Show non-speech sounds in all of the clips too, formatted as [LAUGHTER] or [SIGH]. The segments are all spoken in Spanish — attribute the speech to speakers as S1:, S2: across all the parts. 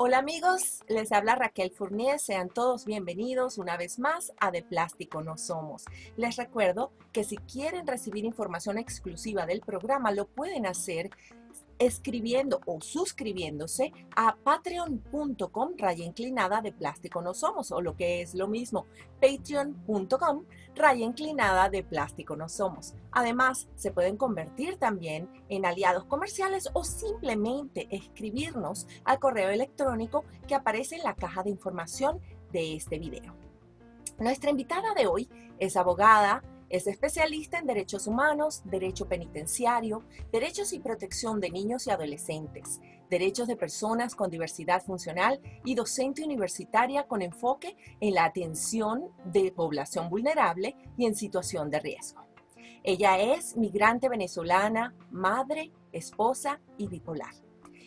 S1: Hola amigos, les habla Raquel Fournier, sean todos bienvenidos una vez más a De Plástico No Somos. Les recuerdo que si quieren recibir información exclusiva del programa lo pueden hacer escribiendo o suscribiéndose a patreon.com raya inclinada de plástico no somos o lo que es lo mismo patreon.com raya inclinada de plástico no somos. Además, se pueden convertir también en aliados comerciales o simplemente escribirnos al correo electrónico que aparece en la caja de información de este video. Nuestra invitada de hoy es abogada, es especialista en derechos humanos, derecho penitenciario, derechos y protección de niños y adolescentes, derechos de personas con diversidad funcional y docente universitaria con enfoque en la atención de población vulnerable y en situación de riesgo. Ella es migrante venezolana, madre, esposa y bipolar.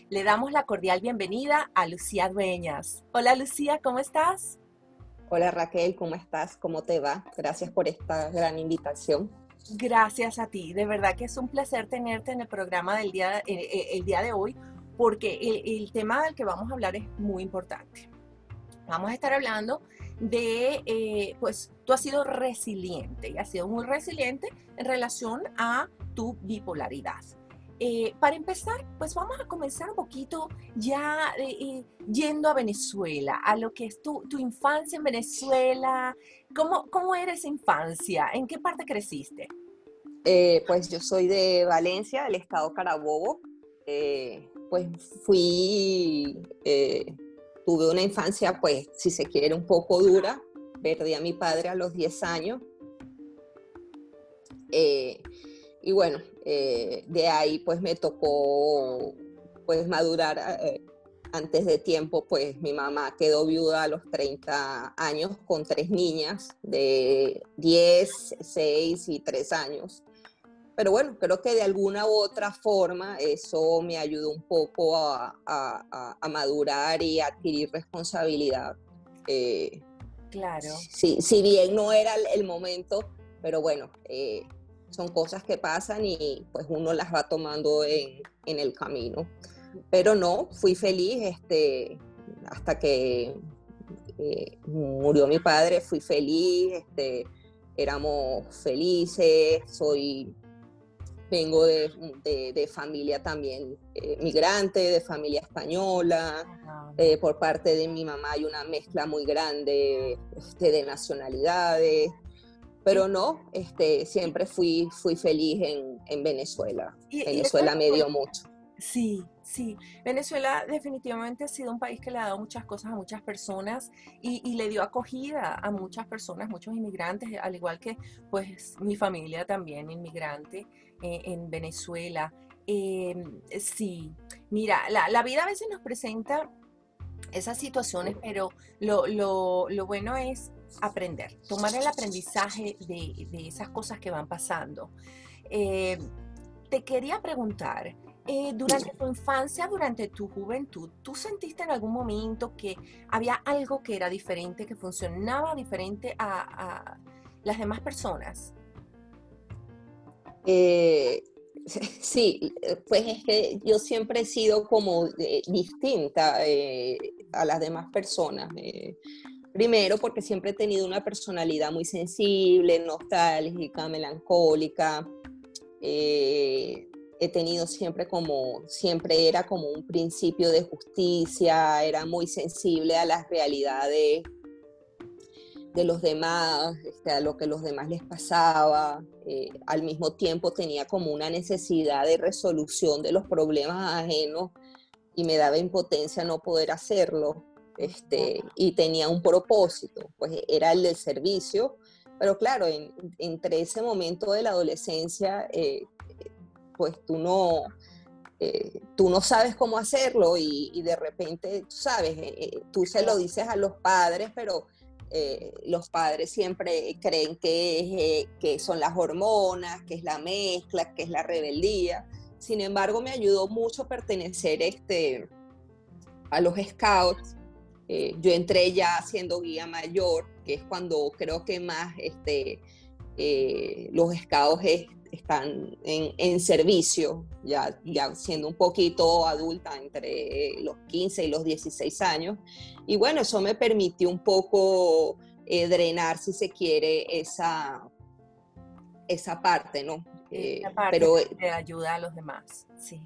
S1: Le damos la cordial bienvenida a Lucía Dueñas. Hola Lucía, ¿cómo estás?
S2: Hola Raquel, ¿cómo estás? ¿Cómo te va? Gracias por esta gran invitación.
S1: Gracias a ti, de verdad que es un placer tenerte en el programa del día, eh, eh, el día de hoy, porque el, tema del que vamos a hablar es muy importante. Vamos a estar hablando de, eh, pues tú has sido resiliente y has sido muy resiliente en relación a tu bipolaridad. Eh, para empezar, pues vamos a comenzar un poquito ya eh, eh, yendo a Venezuela, a lo que es tu, infancia en Venezuela. ¿Cómo, ¿Cómo, era esa infancia? ¿En qué parte creciste?
S2: pues yo soy de Valencia, del estado Carabobo. pues fui, tuve una infancia, pues si se quiere, un poco dura. Perdí a mi padre a los 10 años. Y bueno, eh, de ahí pues me tocó pues madurar eh, antes de tiempo, pues mi mamá quedó viuda a los 30 años con tres niñas de 10, 6 y 3 años. Pero bueno, creo que de alguna u otra forma eso me ayudó un poco a, madurar y a adquirir responsabilidad.
S1: Eh, claro.
S2: Si, si, bien no era el, momento, pero bueno, son cosas que pasan y pues uno las va tomando en, el camino. Pero no, fui feliz este, hasta que eh, murió mi padre, fui feliz, este, éramos felices, soy, vengo de, familia también eh, migrante, de familia española, eh, por parte de mi mamá hay una mezcla muy grande este, de nacionalidades, pero no, este, siempre fui, fui feliz en, Venezuela. Venezuela me dio mucho.
S1: Sí, sí. Venezuela definitivamente ha sido un país que le ha dado muchas cosas a muchas personas y, le dio acogida a muchas personas, muchos inmigrantes, al igual que pues mi familia también inmigrante eh, en Venezuela. Em, sí, mira, la, vida a veces nos presenta esas situaciones, pero lo, lo bueno es aprender, tomar el aprendizaje de, esas cosas que van pasando. Eh, te quería preguntar, eh, durante tu infancia, durante tu juventud, ¿tú sentiste en algún momento que había algo que era diferente, que funcionaba diferente a, las demás personas?
S2: Eh, [LAUGHS] sí, pues es que yo siempre he sido como distinta a las demás personas. Primero, porque siempre he tenido una personalidad muy sensible, nostálgica, melancólica. Eh, he tenido siempre como, siempre era como un principio de justicia, era muy sensible a las realidades de los demás, este, a lo que los demás les pasaba. Eh, al mismo tiempo tenía como una necesidad de resolución de los problemas ajenos y me daba impotencia no poder hacerlo este, y tenía un propósito, pues era el del servicio, pero claro, entre ese momento de la adolescencia, eh, pues tú no, eh, tú no sabes cómo hacerlo y, de repente, tú sabes, eh, tú se lo dices a los padres, pero los padres siempre creen que, que son las hormonas, que es la mezcla, que es la rebeldía. Sin embargo, me ayudó mucho pertenecer este, a los scouts eh, yo entré ya siendo guía mayor, que es cuando creo que más este, eh, los scouts están en, servicio, ya, ya siendo un poquito adulta entre los 15 y los 16 años. Y bueno, eso me permitió un poco eh, drenar, si se quiere, esa, esa parte, ¿no?
S1: Eh, pero de ayuda a los demás, sí.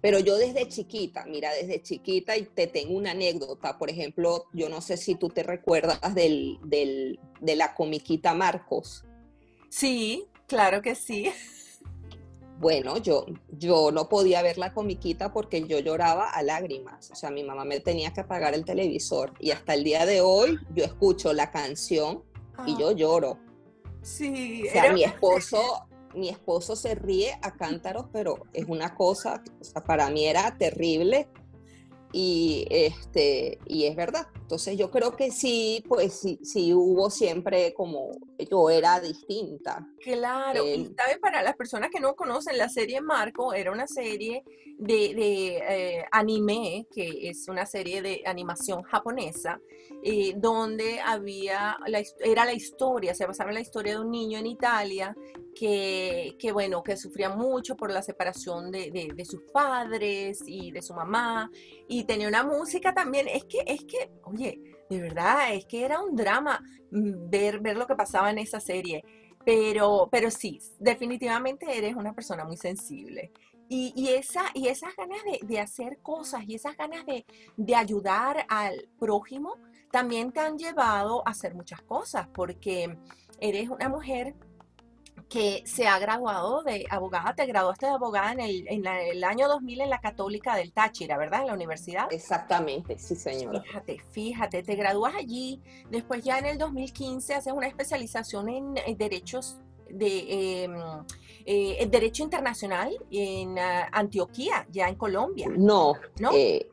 S2: Pero yo desde chiquita, mira, desde chiquita, y te tengo una anécdota, por ejemplo, yo no sé si tú te recuerdas del, del, de la comiquita Marcos.
S1: Sí, claro que sí.
S2: Bueno, yo, yo no podía ver la comiquita porque yo lloraba a lágrimas. O sea, mi mamá me tenía que apagar el televisor. Y hasta el día de hoy yo escucho la canción y yo ah. lloro.
S1: Sí.
S2: O sea, mi esposo, mi esposo se ríe a cántaros, pero es una cosa, o sea, para mí era terrible y, este, y es verdad. Entonces yo creo que sí, pues sí, sí hubo siempre como, yo era distinta.
S1: Claro, y también para las personas que no conocen, la serie Marco era una serie de, de eh, anime, que es una serie de animación japonesa, eh, donde había, la, era la historia, se basaba en la historia de un niño en Italia que, que bueno, que sufría mucho por la separación de, de, de, sus padres y de su mamá, y tenía una música también, es que, es que, oye, de verdad, es que era un drama mm, ver, ver lo que pasaba en esa serie. Pero, pero sí, definitivamente eres una persona muy sensible. Y, y, esa, y esas ganas de, de, hacer cosas y esas ganas de, de, ayudar al prójimo también te han llevado a hacer muchas cosas, porque eres una mujer que se ha graduado de abogada, te graduaste de abogada en el, en el año 2000 en la Católica del Táchira, ¿verdad? En la universidad.
S2: Exactamente, sí, señora.
S1: Fíjate, fíjate, te gradúas allí, después ya en el 2015 haces una especialización en, derechos de em, eh, derecho internacional en ah, Antioquía, ya en Colombia.
S2: No, ¿no? Eh,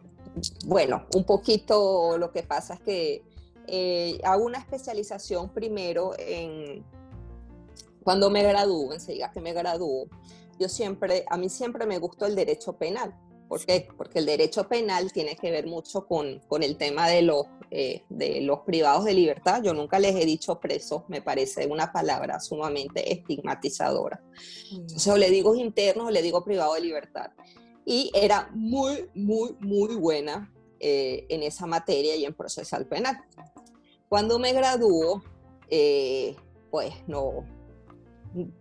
S2: bueno, un poquito lo que pasa es que eh, hago una especialización primero en cuando me gradúo, enseguida que me gradúo, yo siempre, a mí siempre me gustó el derecho penal. ¿Por qué? Porque el derecho penal tiene que ver mucho con, con el tema de los, eh, de los privados de libertad. Yo nunca les he dicho presos, me parece una palabra sumamente estigmatizadora. Entonces, o le digo internos o le digo privado de libertad. Y era muy, muy, muy buena eh, en esa materia y en procesal penal. Cuando me graduó, eh, pues no,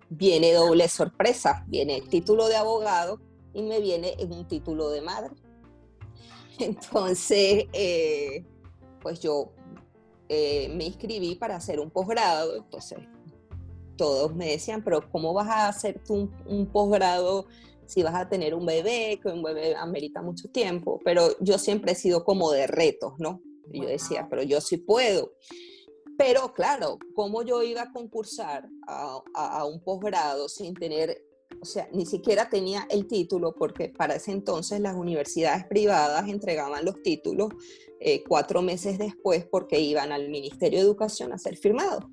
S2: viene doble sorpresa, viene el título de abogado y me viene un título de madre. [LAUGHS] Entonces, eh, pues yo eh, me inscribí para hacer un posgrado, entonces todos me decían, pero ¿cómo vas a hacer tú un, posgrado si vas a tener un bebé, que un bebé amerita mucho tiempo? Pero yo siempre he sido como de retos, ¿no? Y yo decía, pero yo sí puedo. Pero claro, ¿cómo yo iba a concursar a, un posgrado sin tener, o sea, ni siquiera tenía el título, porque para ese entonces las universidades privadas entregaban los títulos eh, cuatro meses después porque iban al Ministerio de Educación a ser firmados.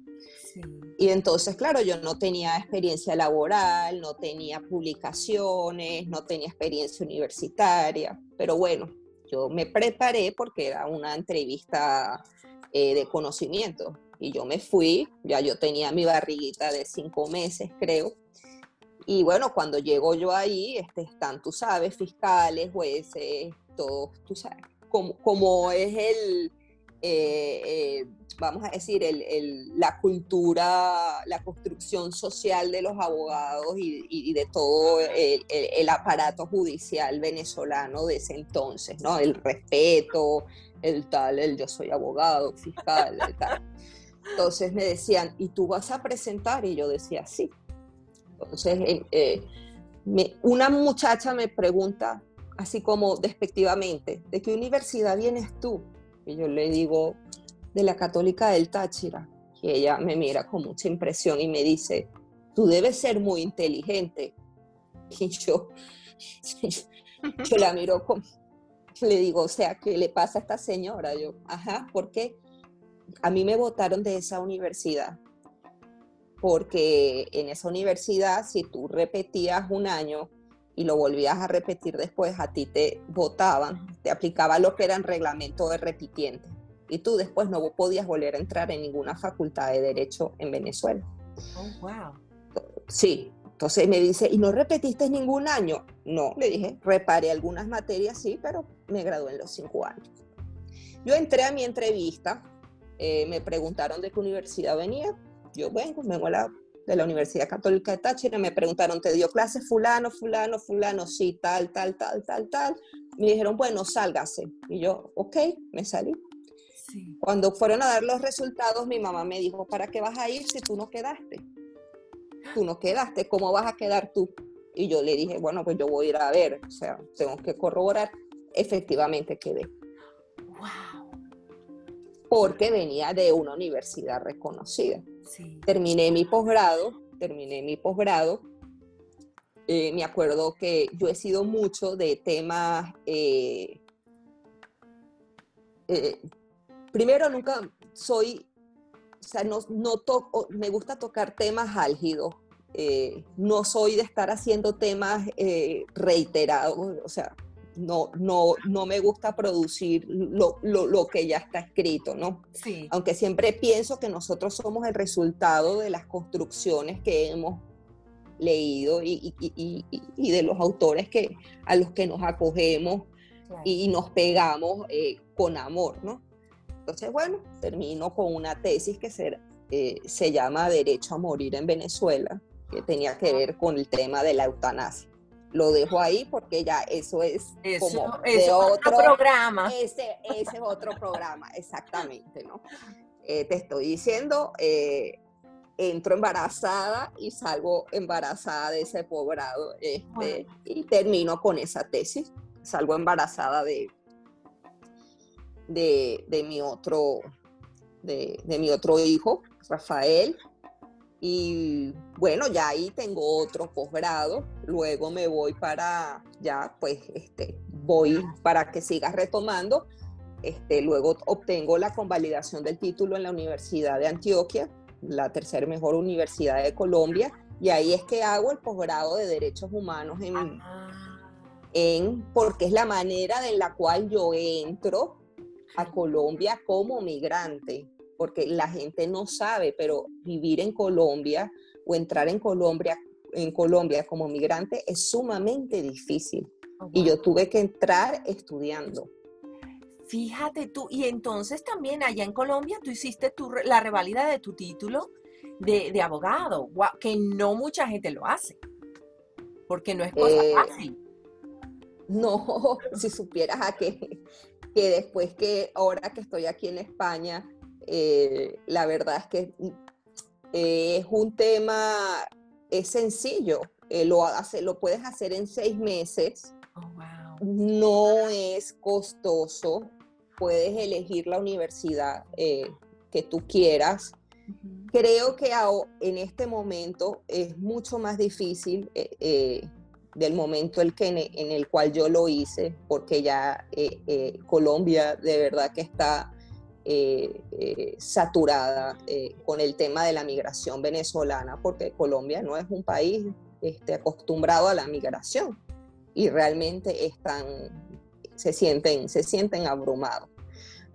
S2: Y entonces, claro, yo no tenía experiencia laboral, no tenía publicaciones, no tenía experiencia universitaria, pero bueno, yo me preparé porque era una entrevista eh, de conocimiento. Y yo me fui, ya yo tenía mi barriguita de cinco meses, creo. Y bueno, cuando llego yo ahí, este, están, tú sabes, fiscales, jueces, todos, tú sabes, como, como es el, eh, eh, vamos a decir, la cultura, la construcción social de los abogados y, de todo el, aparato judicial venezolano de ese entonces, ¿no? El respeto, el tal, el yo soy abogado, fiscal. Entonces me decían, ¿y tú vas a presentar? Y yo decía, sí. Entonces, eh, eh, una muchacha me pregunta, así como despectivamente, ¿de qué universidad vienes tú? Yo le digo, de la Católica del Táchira. Y ella me mira con mucha impresión y me dice, tú debes ser muy inteligente. [LAUGHS] Y yo, [LAUGHS] yo la miro con, le digo, o sea, ¿qué le pasa a esta señora? Yo, ajá, ¿por qué? A mí me votaron de esa universidad, porque en esa universidad, si tú repetías un año y lo volvías a repetir después, a ti te votaban, te aplicaba lo que era el reglamento de repitiente, y tú después no podías volver a entrar en ninguna facultad de derecho en Venezuela.
S1: Oh, wow.
S2: Sí, Entonces me dice, ¿y no repetiste ningún año? No, le dije, reparé algunas materias, sí, pero me gradué en los cinco años. Yo entré a mi entrevista, eh, me preguntaron de qué universidad venía. Yo vengo, vengo la, de la Universidad Católica de Táchira, me preguntaron, ¿te dio clase fulano, fulano, fulano? Sí, tal, tal, tal, tal, tal. Me dijeron, bueno, sálgase. Y yo, ok, me salí. Cuando fueron a dar los resultados, mi mamá me dijo, ¿para qué vas a ir si tú no quedaste? Tú no quedaste, ¿cómo vas a quedar tú? Y yo le dije, bueno, pues yo voy a ir a ver, o sea, tengo que corroborar. Efectivamente quedé. Wow. Porque venía de una universidad reconocida. Terminé mi posgrado, terminé mi posgrado. Eh, me acuerdo que yo he sido mucho de temas eh, eh, primero nunca soy, o sea, no, no toco, me gusta tocar temas álgidos. No soy de estar haciendo temas reiterados, o sea, no, no, no me gusta producir lo, lo, lo, que ya está escrito, ¿no? Sí. Aunque siempre pienso que nosotros somos el resultado de las construcciones que hemos leído y, y, y, y de los autores que, a los que nos acogemos y nos pegamos eh, con amor, ¿no? Entonces, bueno, termino con una tesis que se, eh, se llama Derecho a morir en Venezuela, que tenía que ver con el tema de la eutanasia. Lo dejo ahí porque ya eso es como de otro, programa. Ese, ese, es otro programa, exactamente, ¿no? Eh, te estoy diciendo, eh, entro embarazada y salgo embarazada de ese poblado este, y termino con esa tesis. Salgo embarazada de de, mi, otro, de, mi otro hijo, Rafael. Y bueno, ya ahí tengo otro posgrado. Luego me voy para, ya pues, este, voy para que siga retomando. Este, luego obtengo la convalidación del título en la Universidad de Antioquia, la tercera mejor universidad de Colombia. Y ahí es que hago el posgrado de Derechos Humanos en, ah. en, porque es la manera en la cual yo entro a Colombia como migrante, porque la gente no sabe, pero vivir en Colombia o entrar en Colombia, en Colombia como migrante es sumamente difícil. Oh, y yo tuve que entrar estudiando.
S1: Fíjate tú, y entonces también allá en Colombia tú hiciste tu, la revalida de tu título de, de abogado, que no mucha gente lo hace, porque no es cosa eh, fácil.
S2: No, [LAUGHS] si supieras a qué que después que ahora que estoy aquí en España, eh, la verdad es que eh, es un tema, es sencillo, eh, lo, hace, lo puedes hacer en seis meses, oh, no es costoso, puedes elegir la universidad que tú quieras. Creo que en este momento es mucho más difícil del momento el que, en el cual yo lo hice, porque ya eh, eh, Colombia de verdad que está eh, saturada con el tema de la migración venezolana, porque Colombia no es un país este, acostumbrado a la migración y realmente están, se, sienten, se sienten abrumados.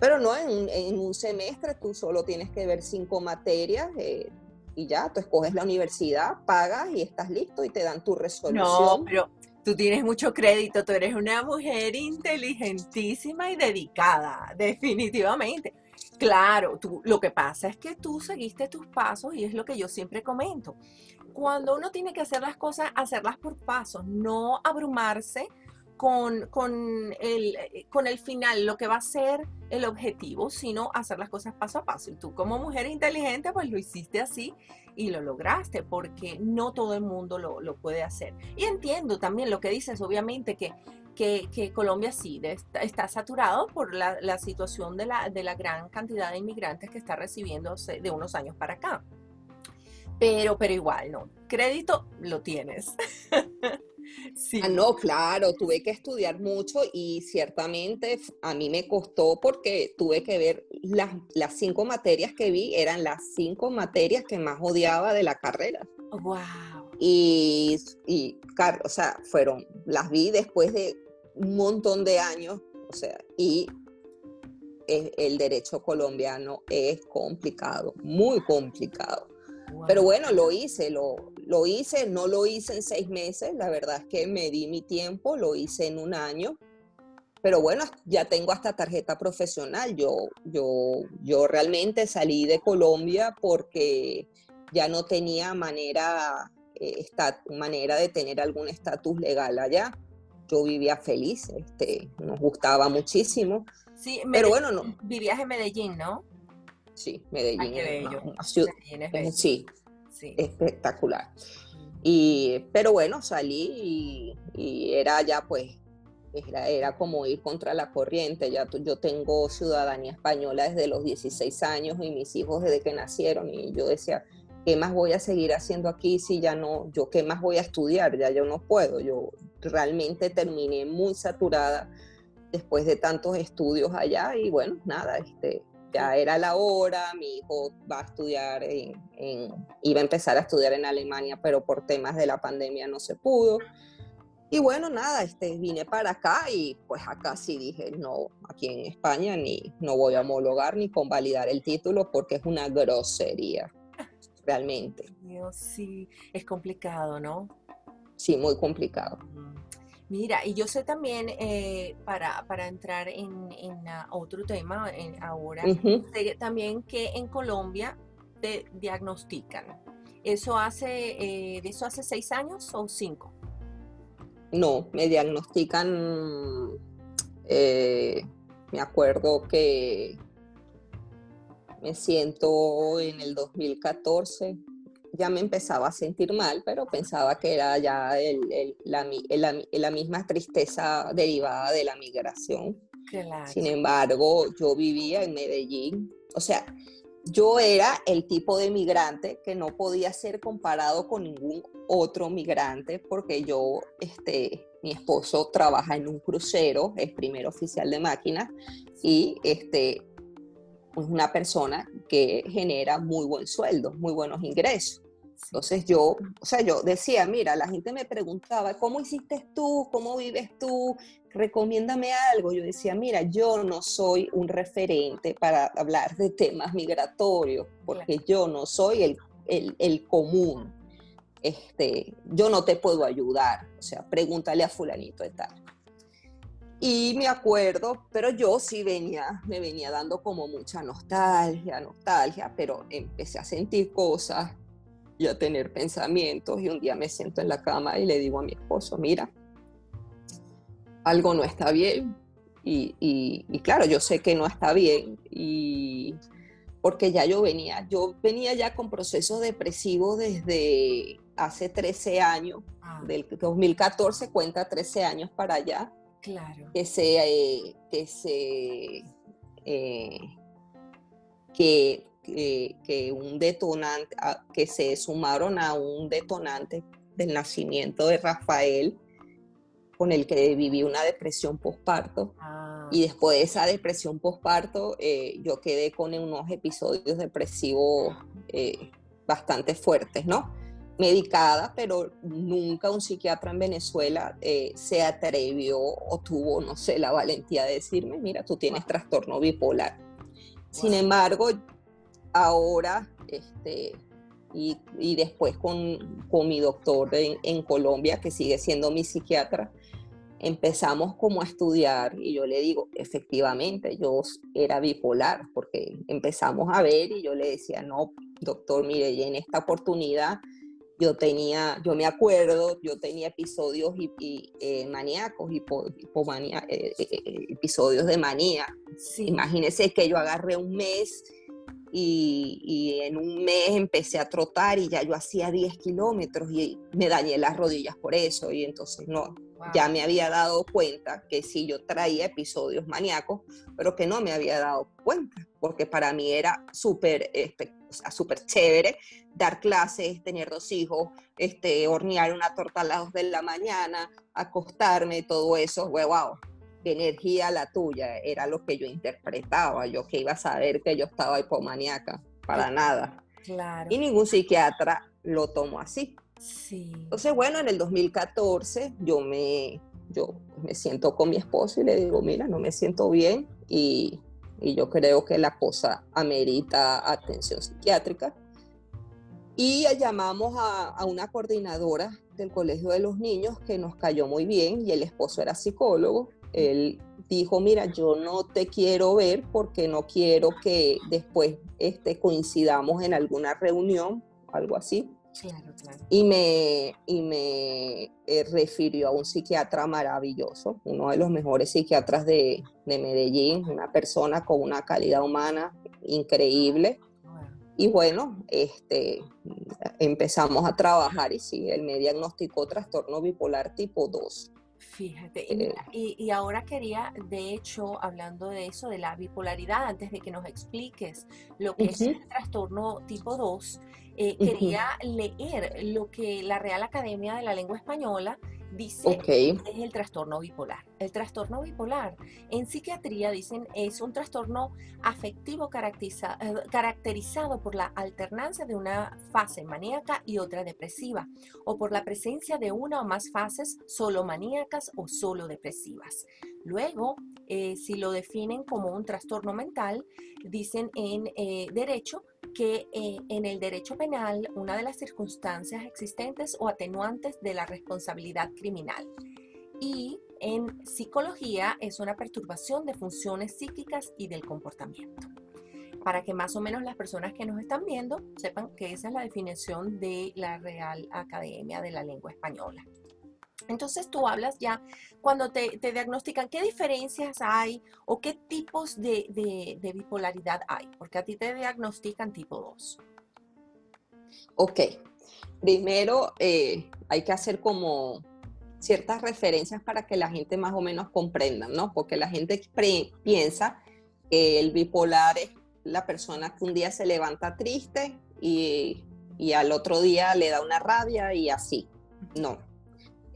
S2: Pero no, en, en un semestre tú solo tienes que ver cinco materias, y ya, tú escoges la universidad, pagas y estás listo y te dan tu resolución.
S1: No, pero tú tienes mucho crédito, tú eres una mujer inteligentísima y dedicada, definitivamente. Claro, tú, lo que pasa es que tú seguiste tus pasos y es lo que yo siempre comento. Cuando uno tiene que hacer las cosas, hacerlas por pasos, no abrumarse con, con, el, eh, con el final, lo que va a ser el objetivo, sino hacer las cosas paso a paso. Y tú como mujer inteligente, pues lo hiciste así y lo lograste, porque no todo el mundo lo, lo puede hacer. Y entiendo también lo que dices, obviamente, que, que, que Colombia sí está, saturado por la, la situación de la, de la gran cantidad de inmigrantes que está recibiendo de unos años para acá. Pero, pero igual, no. Crédito lo tienes. [LAUGHS]
S2: Sí. Ah, no, claro, tuve que estudiar mucho y ciertamente a mí me costó porque tuve que ver las, las cinco materias que vi, eran las cinco materias que más odiaba de la carrera.
S1: Wow.
S2: Y, y, o sea, fueron, las vi después de un montón de años, o sea, y el derecho colombiano es complicado, muy complicado. Pero bueno, lo hice, lo, lo hice, no lo hice en seis meses, la verdad es que me di mi tiempo, lo hice en un año, pero bueno, ya tengo hasta tarjeta profesional. Yo, yo, yo realmente salí de Colombia porque ya no tenía manera, eh, manera de tener algún estatus legal allá. Yo vivía feliz, este, nos gustaba muchísimo.
S1: Sí, pero bueno, no. Vivías en Medellín, ¿no?
S2: Sí, Medellín.
S1: es
S2: sí, sí, espectacular. Y, pero bueno, salí y, era ya pues, era, era, como ir contra la corriente. Ya yo tengo ciudadanía española desde los 16 años y mis hijos desde que nacieron y yo decía, ¿qué más voy a seguir haciendo aquí si ya no, yo qué más voy a estudiar? Ya yo no puedo. Yo realmente terminé muy saturada después de tantos estudios allá y bueno, nada, este, ya era la hora, mi hijo va a estudiar, en, iba a empezar a estudiar en Alemania, pero por temas de la pandemia no se pudo. Y bueno, nada, este, vine para acá y pues acá sí dije, no, aquí en España ni no voy a homologar ni convalidar el título porque es una grosería, [LAUGHS] realmente.
S1: Dios, sí, es complicado, ¿no?
S2: Sí, muy complicado.
S1: Mira, y yo sé también, eh, para, entrar en, otro tema ahora, sé también que en Colombia te diagnostican. ¿Eso hace, eh, ¿de eso hace seis años o cinco?
S2: No, me diagnostican, eh, me acuerdo que me siento en el 2014 ya me empezaba a sentir mal, pero pensaba que era ya la, misma tristeza derivada de la migración. Sin embargo, yo vivía en Medellín, o sea, yo era el tipo de migrante que no podía ser comparado con ningún otro migrante porque yo, este, mi esposo trabaja en un crucero, es primer oficial de máquinas y este, es una persona que genera muy buen sueldo, muy buenos ingresos. Entonces yo, o sea, yo decía, mira, la gente me preguntaba, ¿cómo hiciste tú? ¿Cómo vives tú? Recomiéndame algo. Yo decía, mira, yo no soy un referente para hablar de temas migratorios, porque yo no soy el, el, el común. Este, yo no te puedo ayudar. O sea, pregúntale a fulanito de tal. Y me acuerdo, pero yo sí venía, me venía dando como mucha nostalgia, nostalgia, pero empecé a sentir cosas y a tener pensamientos y un día me siento en la cama y le digo a mi esposo, mira, algo no está bien y, y, claro, yo sé que no está bien y porque ya yo venía, yo venía ya con procesos depresivos desde hace 13 años, ah. del 2014 cuenta 13 años para allá,
S1: claro.
S2: que se, eh, que se, eh, que que, un detonante, que se sumaron a un detonante del nacimiento de Rafael, con el que viví una depresión postparto. Ah. Y después de esa depresión postparto, eh, yo quedé con unos episodios depresivos eh, bastante fuertes, ¿no? Medicada, pero nunca un psiquiatra en Venezuela eh, se atrevió o tuvo, no sé, la valentía de decirme, mira, tú tienes trastorno bipolar. Sin embargo, ahora, este, y, después con, con, mi doctor en, Colombia, que sigue siendo mi psiquiatra, empezamos como a estudiar y yo le digo, efectivamente, yo era bipolar, porque empezamos a ver y yo le decía, no, doctor, mire, y en esta oportunidad yo tenía, yo me acuerdo, yo tenía episodios y, eh, maníacos, hipo, hipomanía, eh, eh, episodios de manía. Imagínese que yo agarré un mes y, en un mes empecé a trotar y ya yo hacía 10 kilómetros y me dañé las rodillas por eso y entonces no, ya me había dado cuenta que sí yo traía episodios maníacos, pero que no me había dado cuenta, porque para mí era súper súper chévere dar clases, tener dos hijos, este, hornear una torta a las 2 de la mañana, acostarme, todo eso, wow, energía la tuya, era lo que yo interpretaba, yo que iba a saber que yo estaba hipomaníaca, para nada.
S1: Claro.
S2: Y ningún psiquiatra lo tomó así.
S1: Sí.
S2: Entonces, bueno, en el 2014 yo me, yo me siento con mi esposo y le digo, mira, no me siento bien y, y yo creo que la cosa amerita atención psiquiátrica. Y llamamos a, a, una coordinadora del Colegio de los Niños que nos cayó muy bien y el esposo era psicólogo. Él dijo, mira, yo no te quiero ver porque no quiero que después este, coincidamos en alguna reunión, algo así. Y me, y me eh, refirió a un psiquiatra maravilloso, uno de los mejores psiquiatras de, de Medellín, una persona con una calidad humana increíble. Y bueno, este, empezamos a trabajar y sí, él me diagnosticó trastorno bipolar tipo 2.
S1: Fíjate, eh. y, ahora quería, de hecho, hablando de eso, de la bipolaridad, antes de que nos expliques lo que es el trastorno tipo 2, eh, quería leer lo que la Real Academia de la Lengua Española dice es el trastorno bipolar. El trastorno bipolar en psiquiatría dicen es un trastorno afectivo eh, caracterizado por la alternancia de una fase maníaca y otra depresiva o por la presencia de una o más fases solo maníacas o solo depresivas. Luego, eh, si lo definen como un trastorno mental, dicen en eh, derecho que eh, en el derecho penal una de las circunstancias existentes o atenuantes de la responsabilidad criminal. Y en psicología es una perturbación de funciones psíquicas y del comportamiento. Para que más o menos las personas que nos están viendo sepan que esa es la definición de la Real Academia de la Lengua Española. Entonces tú hablas ya cuando te, diagnostican qué diferencias hay o qué tipos de, bipolaridad hay, porque a ti te diagnostican tipo 2.
S2: Ok, primero eh, hay que hacer como ciertas referencias para que la gente más o menos comprenda, ¿no? Porque la gente piensa que el bipolar es la persona que un día se levanta triste y, y al otro día le da una rabia y así. No,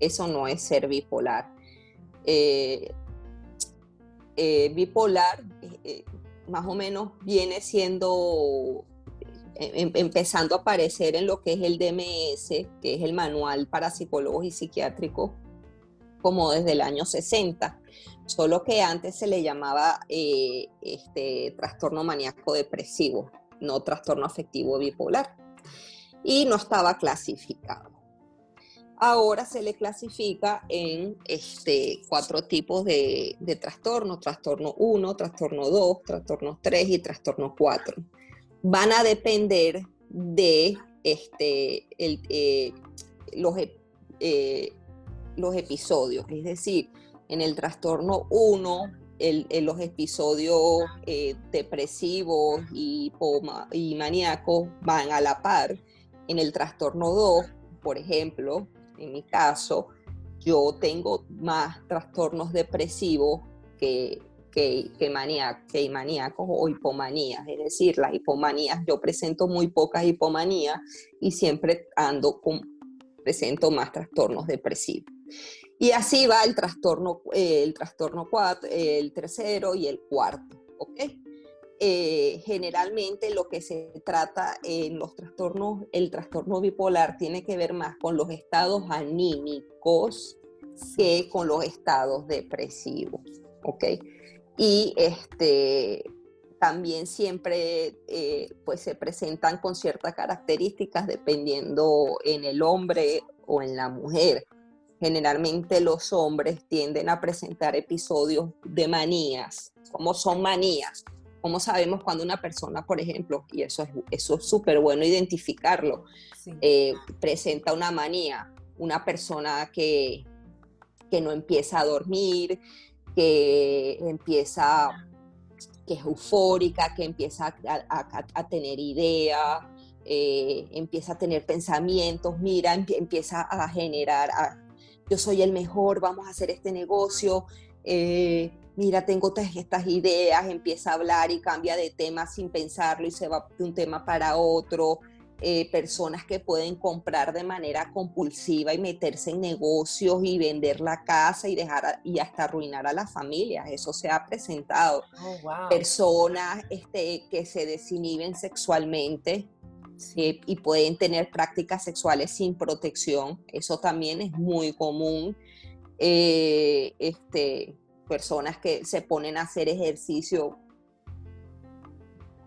S2: eso no es ser bipolar. Eh, eh, bipolar eh, más o menos viene siendo, em, empezando a aparecer en lo que es el DMS, que es el Manual para Psicólogos y Psiquiátricos, como desde el año 60, solo que antes se le llamaba este, trastorno maníaco depresivo, no trastorno afectivo bipolar, y no estaba clasificado ahora se le clasifica en este, cuatro tipos de, de trastornos, trastorno 1, trastorno 2, trastorno 3 y trastorno 4. Van a depender de este, eh, los, eh, los episodios, es decir, en el trastorno 1, los episodios eh, depresivos y, y maníacos van a la par. En el trastorno 2, por ejemplo, en mi caso, yo tengo más trastornos depresivos que, que, que, maníacos o hipomanías. Es decir, las hipomanías, yo presento muy pocas hipomanías y siempre ando con, presento más trastornos depresivos. Y así va el trastorno, el trastorno cuatro, el tercero y el cuarto. ¿ok? Eh, generalmente lo que se trata en los trastornos, el trastorno bipolar tiene que ver más con los estados anímicos que con los estados depresivos, ¿ok? Y este, también siempre eh, pues se presentan con ciertas características dependiendo en el hombre o en la mujer. Generalmente los hombres tienden a presentar episodios de manías. ¿Cómo son manías? ¿Cómo sabemos cuando una persona, por ejemplo, y eso es eso súper bueno identificarlo, eh, presenta una manía, una persona que, que no empieza a dormir, que empieza, que es eufórica, que empieza a, tener ideas, eh, empieza a tener pensamientos, mira, empieza a generar, yo soy el mejor, vamos a hacer este negocio, eh, mira, tengo estas ideas, empieza a hablar y cambia de tema sin pensarlo y se va de un tema para otro. Eh, personas que pueden comprar de manera compulsiva y meterse en negocios y vender la casa y dejar y hasta arruinar a las familias. Eso se ha presentado. Oh, personas este, que se desinhiben sexualmente eh, y pueden tener prácticas sexuales sin protección. Eso también es muy común. Eh, este, personas que se ponen a hacer ejercicio,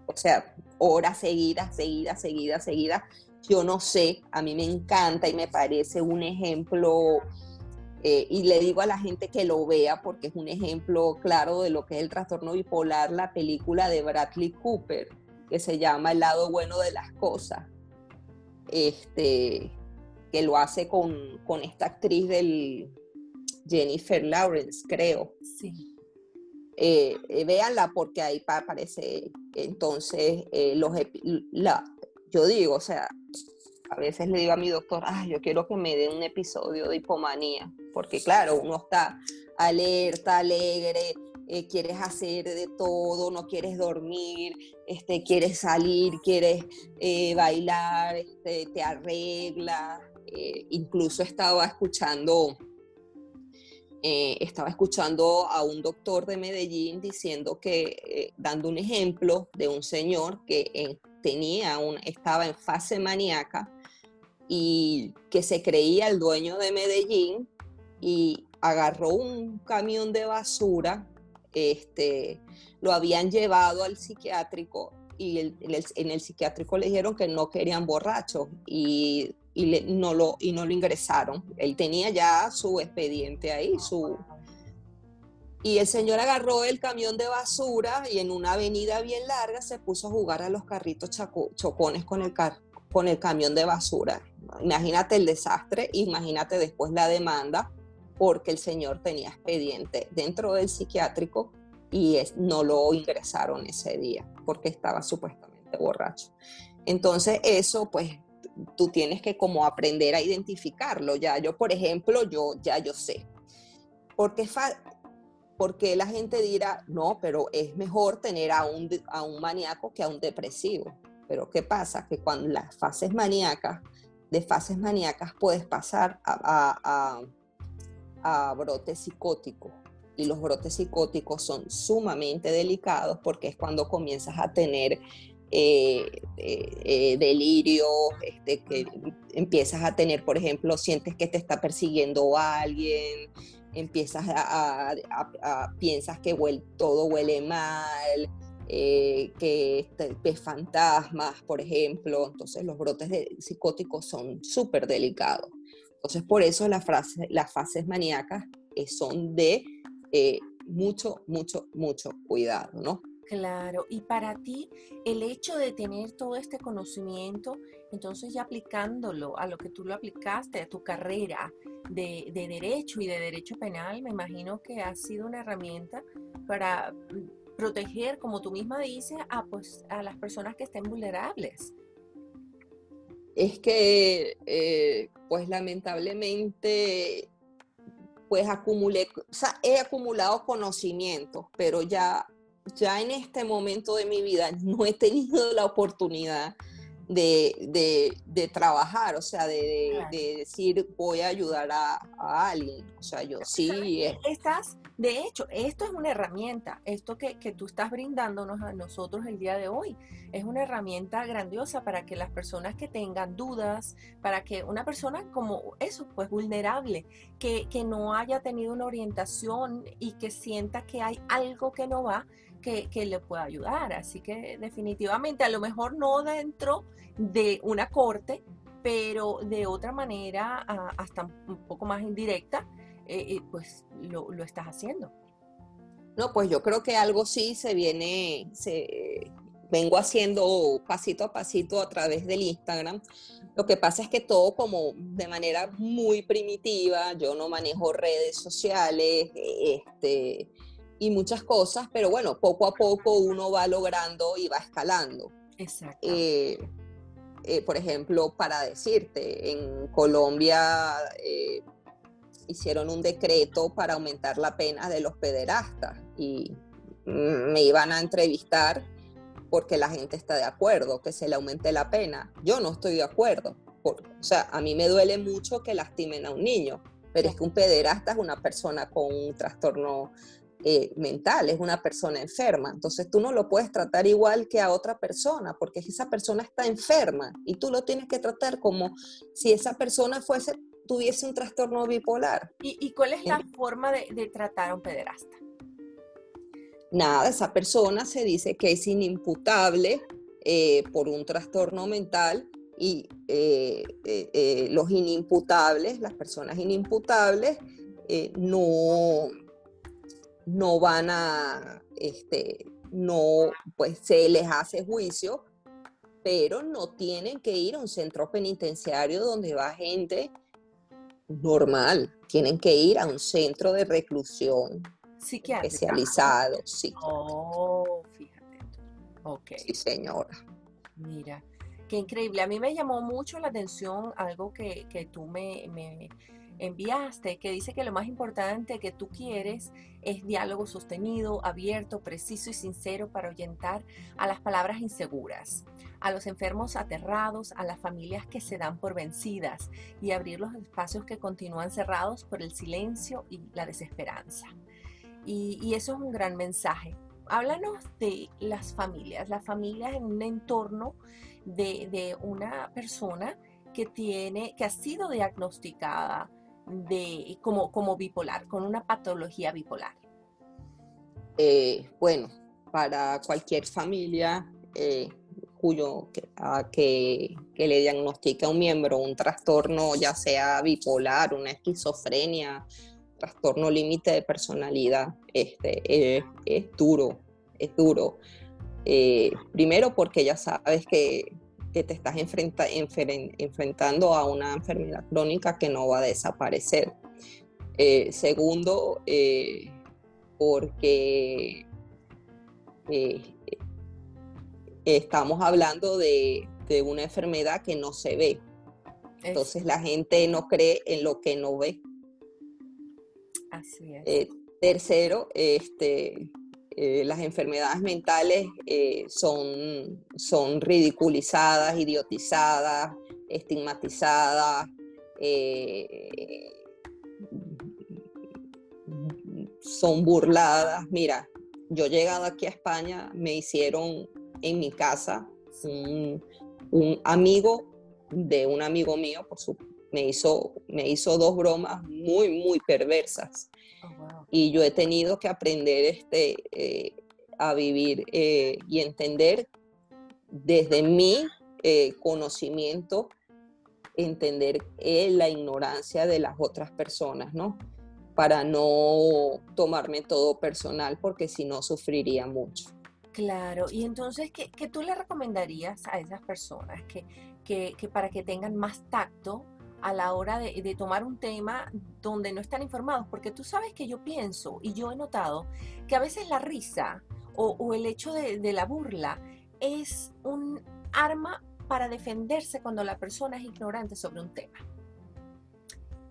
S2: o sea, horas seguidas, seguidas, seguidas, seguidas, yo no sé, a mí me encanta y me parece un ejemplo, eh, y le digo a la gente que lo vea porque es un ejemplo claro de lo que es el trastorno bipolar, la película de Bradley Cooper, que se llama El lado bueno de las cosas, este, que lo hace con, con esta actriz del Jennifer Lawrence, creo.
S1: Sí.
S2: Eh, eh, véanla porque ahí aparece entonces eh, los la, yo digo, o sea, a veces le digo a mi doctor, ah, yo quiero que me dé un episodio de hipomanía, porque claro, uno está alerta, alegre, quieres hacer de todo, no quieres dormir, este, quieres salir, quieres bailar, este, te arreglas. incluso estaba escuchando eh, estaba escuchando a un doctor de Medellín diciendo que, eh, dando un ejemplo de un señor que tenía un, estaba en fase maníaca y que se creía el dueño de Medellín y agarró un camión de basura, este, lo habían llevado al psiquiátrico y en el psiquiátrico le dijeron que no querían borrachos y y, no lo, y no lo ingresaron. Él tenía ya su expediente ahí, su... Y el señor agarró el camión de basura y en una avenida bien larga se puso a jugar a los carritos chocones con el, con el camión de basura. Imagínate el desastre, imagínate después la demanda, porque el señor tenía expediente dentro del psiquiátrico y no lo ingresaron ese día porque estaba supuestamente borracho. Entonces eso pues tú tienes que como aprender a identificarlo. Ya yo, por ejemplo, yo ya yo sé. Porque, porque la gente dirá, no, pero es mejor tener a un, a un maníaco que a un depresivo. Pero ¿qué pasa? Que cuando las fases maníacas, de fases maníacas puedes pasar a, a, a brotes psicóticos y los brotes psicóticos son sumamente delicados porque es cuando comienzas a tener eh, eh, eh, delirio, este, que empiezas a tener, por ejemplo, sientes que te está persiguiendo alguien, empiezas a, piensas que todo huele mal, que ves fantasmas, por ejemplo. Entonces los brotes de, psicóticos son súper delicados. Entonces por eso las fases maníacas son de mucho, mucho, mucho cuidado, ¿no?
S1: Claro, y para ti el hecho de tener todo este conocimiento, entonces ya aplicándolo a lo que tú lo aplicaste, a tu carrera de, derecho y de derecho penal, me imagino que ha sido una herramienta para mm, proteger, como tú misma dices, a, pues, a las personas que estén vulnerables.
S2: Es que, eh, pues lamentablemente, pues acumulé, o sea, he acumulado conocimientos, pero ya ya en este momento de mi vida no he tenido la oportunidad de, trabajar, o sea, de, decir voy a ayudar a, alguien. O sea, yo sí.
S1: Estás, de hecho, esto es una herramienta, esto que, que, tú estás brindándonos a nosotros el día de hoy, es una herramienta grandiosa para que las personas que tengan dudas, para que una persona como eso, pues vulnerable, que, que no haya tenido una orientación y que sienta que hay algo que no va, que, le pueda ayudar. Así que definitivamente, a lo mejor no dentro de una corte, pero de otra manera, hasta un poco más indirecta, eh, pues lo, estás haciendo.
S2: No, pues yo creo que algo sí se viene, vengo haciendo pasito a pasito a través del Instagram. Lo que pasa es que todo como de manera muy primitiva, yo no manejo redes sociales, este, y muchas cosas, pero bueno, poco a poco uno va logrando y va escalando.
S1: Exacto.
S2: Eh, eh, por ejemplo, para decirte, en Colombia eh, hicieron un decreto para aumentar la pena de los pederastas y me iban a entrevistar porque la gente está de acuerdo que se le aumente la pena. Yo no estoy de acuerdo. o sea, a mí me duele mucho que lastimen a un niño, pero es que un pederasta es una persona con un trastorno eh, mental, es una persona enferma. Entonces tú no lo puedes tratar igual que a otra persona, porque esa persona está enferma y tú lo tienes que tratar como si esa persona fuese, tuviese un trastorno bipolar.
S1: ¿Y, cuál es la forma de, tratar a un pederasta?
S2: Nada, esa persona se dice que es inimputable eh, por un trastorno mental y eh, eh, los inimputables, las personas inimputables, no, no van a, este, no, pues se les hace juicio, pero no tienen que ir a un centro penitenciario donde va gente normal, tienen que ir a un centro de reclusión especializado. Sí.
S1: Oh, fíjate. Ok.
S2: Sí, señora.
S1: Mira, qué increíble. A mí me llamó mucho la atención algo que, tú me, me enviaste, que dice que lo más importante que tú quieres es diálogo sostenido, abierto, preciso y sincero para ahuyentar a las palabras inseguras, a los enfermos aterrados, a las familias que se dan por vencidas y abrir los espacios que continúan cerrados por el silencio y la desesperanza. Y, eso es un gran mensaje. Háblanos de las familias, las familias en un entorno de, de una persona que tiene, que ha sido diagnosticada de, como, como bipolar, con una patología bipolar?
S2: Eh, bueno, para cualquier familia eh, cuyo que, que, le diagnostica un miembro un trastorno, ya sea bipolar, una esquizofrenia, trastorno límite de personalidad, este, es duro, es duro. Eh, primero porque ya sabes que que te estás enfrentando a una enfermedad crónica que no va a desaparecer. Eh, segundo, eh, porque eh, estamos hablando de, una enfermedad que no se ve. Entonces la gente no cree en lo que no ve.
S1: Así es.
S2: tercero, este, eh, las enfermedades mentales eh, son, son ridiculizadas, idiotizadas, estigmatizadas, eh, son burladas. Mira, yo llegado aquí a España, me hicieron en mi casa un, amigo de un amigo mío, por su, me, hizo, me hizo dos bromas muy, muy perversas. Oh, y yo he tenido que aprender este, eh, a vivir eh, y entender desde mi eh, conocimiento, entender la ignorancia de las otras personas, ¿no? Para no tomarme todo personal, porque si no sufriría mucho.
S1: Claro, y entonces, ¿qué, qué tú le recomendarías a esas personas que, que, que para que tengan más tacto a la hora de, tomar un tema donde no están informados, porque tú sabes que yo pienso y yo he notado que a veces la risa o, el hecho de, la burla es un arma para defenderse cuando la persona es ignorante sobre un tema.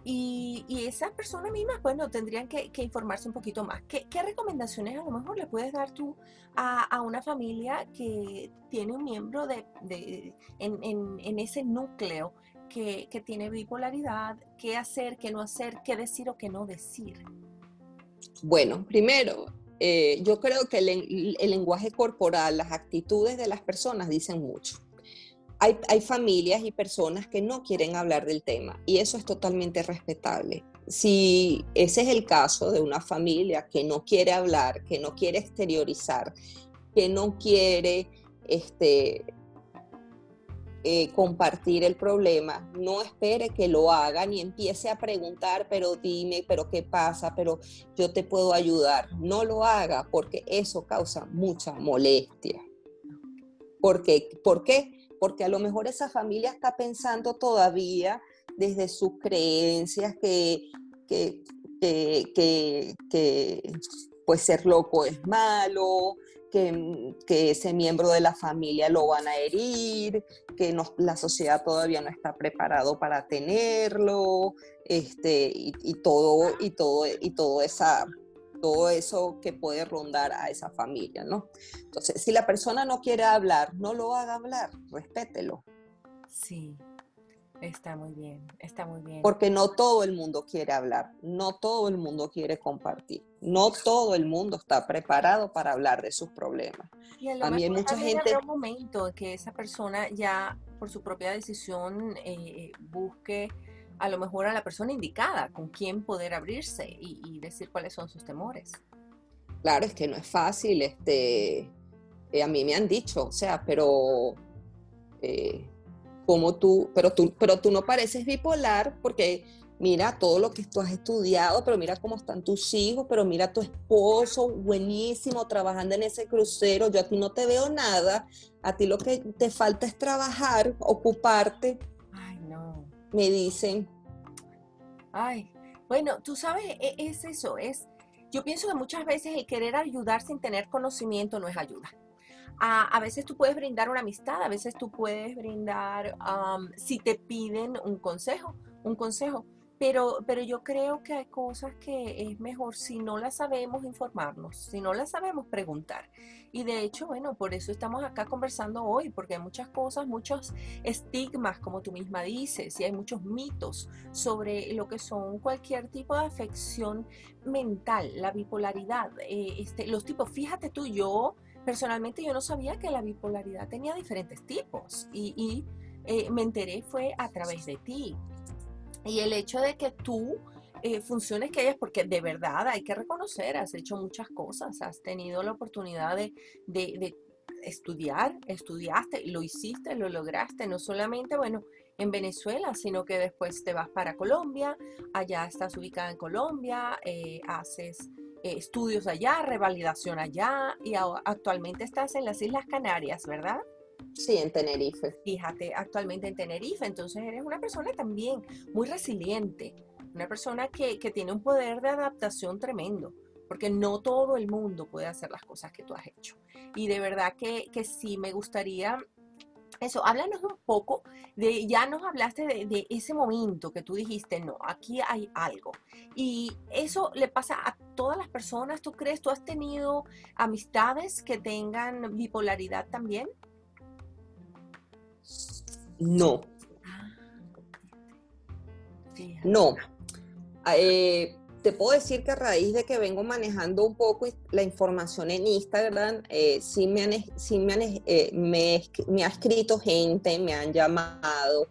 S1: Y, esas personas mismas, bueno, tendrían que, informarse un poquito más. ¿Qué, recomendaciones a lo mejor le puedes dar tú a, una familia que tiene un miembro de, en, ese núcleo que, tiene bipolaridad, qué hacer, qué no hacer, qué decir o qué no decir?
S2: Bueno, primero, eh, yo creo que el, lenguaje corporal, las actitudes de las personas dicen mucho. Hay, hay, familias y personas que no quieren hablar del tema y eso es totalmente respetable. Si ese es el caso de una familia que no quiere hablar, que no quiere exteriorizar, que no quiere este, eh, compartir el problema, no espere que lo hagan y empiece a preguntar, pero dime, pero qué pasa, pero yo te puedo ayudar. No lo haga porque eso causa mucha molestia. Porque, ¿Por qué? Porque a lo mejor esa familia está pensando todavía desde sus creencias que, que, que, que pues ser loco es malo, que, ese miembro de la familia lo van a herir, que la sociedad todavía no está preparado para tenerlo, este, y, todo, y todo, y todo esa, todo eso que puede rondar a esa familia, ¿no? Entonces, si la persona no quiere hablar, no lo haga hablar, respételo.
S1: Sí, Está muy bien, está muy bien.
S2: Porque no todo el mundo quiere hablar, no todo el mundo quiere compartir, no todo el mundo está preparado para hablar de sus problemas.
S1: Y a, mí hay mucha gente... un momento en que esa persona ya por su propia decisión eh, busque a lo mejor a la persona indicada con quien poder abrirse y, decir cuáles son sus temores.
S2: Claro, es que no es fácil, este, eh, a mí me han dicho, o sea, pero... Eh, como tú, pero tú, pero tú no pareces bipolar porque mira todo lo que tú has estudiado, pero mira cómo están tus hijos, pero mira tu esposo, buenísimo, trabajando en ese crucero, yo a ti no te veo nada, a ti lo que te falta es trabajar, ocuparte.
S1: Ay, no.
S2: Me dicen.
S1: Ay, bueno, tú sabes, e, es eso, es, yo pienso que muchas veces el querer ayudar sin tener conocimiento no es ayuda. A, veces tú puedes brindar una amistad, a veces tú puedes brindar, si te piden un consejo, un consejo, pero, pero yo creo que hay cosas que es mejor si no las sabemos informarnos, si no las sabemos preguntar. Y de hecho, bueno, por eso estamos acá conversando hoy, porque hay muchas cosas, muchos estigmas, como tú misma dices, y hay muchos mitos sobre lo que son cualquier tipo de afección mental, la bipolaridad, eh, este, los tipos. Fíjate tú, yo personalmente yo no sabía que la bipolaridad tenía diferentes tipos y, eh, me enteré fue a través de ti. Y el hecho de que tú eh, funciones que hayas, porque de verdad hay que reconocer, has hecho muchas cosas, has tenido la oportunidad de, de, estudiar, estudiaste, lo hiciste, lo lograste, no solamente, bueno, en Venezuela, sino que después te vas para Colombia, allá estás ubicada en Colombia, eh, haces eh, estudios allá, revalidación allá y actualmente estás en las Islas Canarias, ¿verdad?
S2: Sí, en Tenerife.
S1: Fíjate, actualmente en Tenerife, entonces eres una persona también muy resiliente, una persona que, tiene un poder de adaptación tremendo, porque no todo el mundo puede hacer las cosas que tú has hecho. Y de verdad que, que sí me gustaría eso, háblanos un poco de, ya nos hablaste de, de, ese momento que tú dijiste, no, aquí hay algo. Y eso le pasa a todas las personas, ¿tú crees? ¿Tú has tenido amistades que tengan bipolaridad también?
S2: No. No. Eh, te puedo decir que a raíz de que vengo manejando un poco la información en Instagram, eh, sí, me, han, me, eh, me, ha escrito gente, me han llamado,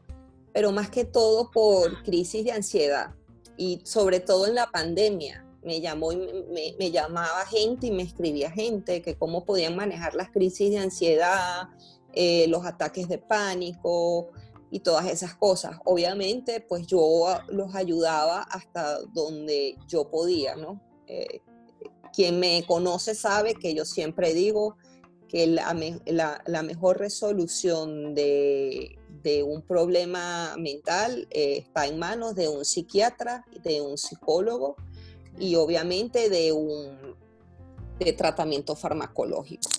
S2: pero más que todo por crisis de ansiedad y sobre todo en la pandemia. Me llamó y me, me llamaba gente y me escribía gente que cómo podían manejar las crisis de ansiedad, eh, los ataques de pánico y todas esas cosas. Obviamente, pues yo los ayudaba hasta donde yo podía, ¿no? Eh, quien me conoce sabe que yo siempre digo que la, mejor resolución de, un problema mental eh, está en manos de un psiquiatra, de un psicólogo y obviamente de un de tratamiento farmacológico.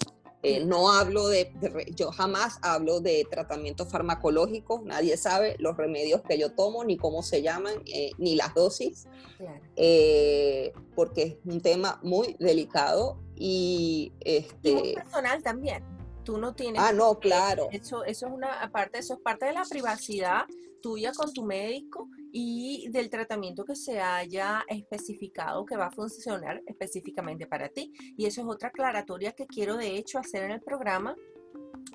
S2: Eh, no hablo de, yo jamás hablo de tratamiento farmacológico, nadie sabe los remedios que yo tomo, ni cómo se llaman, eh, ni las dosis, eh, porque es un tema muy delicado y... Este,
S1: muy personal también. Tú no tienes...
S2: Ah, no, claro.
S1: Eso, eso es una parte, eso es parte de la privacidad tuya con tu médico y del tratamiento que se haya especificado que va a funcionar específicamente para ti. Y eso es otra aclaratoria que quiero de hecho hacer en el programa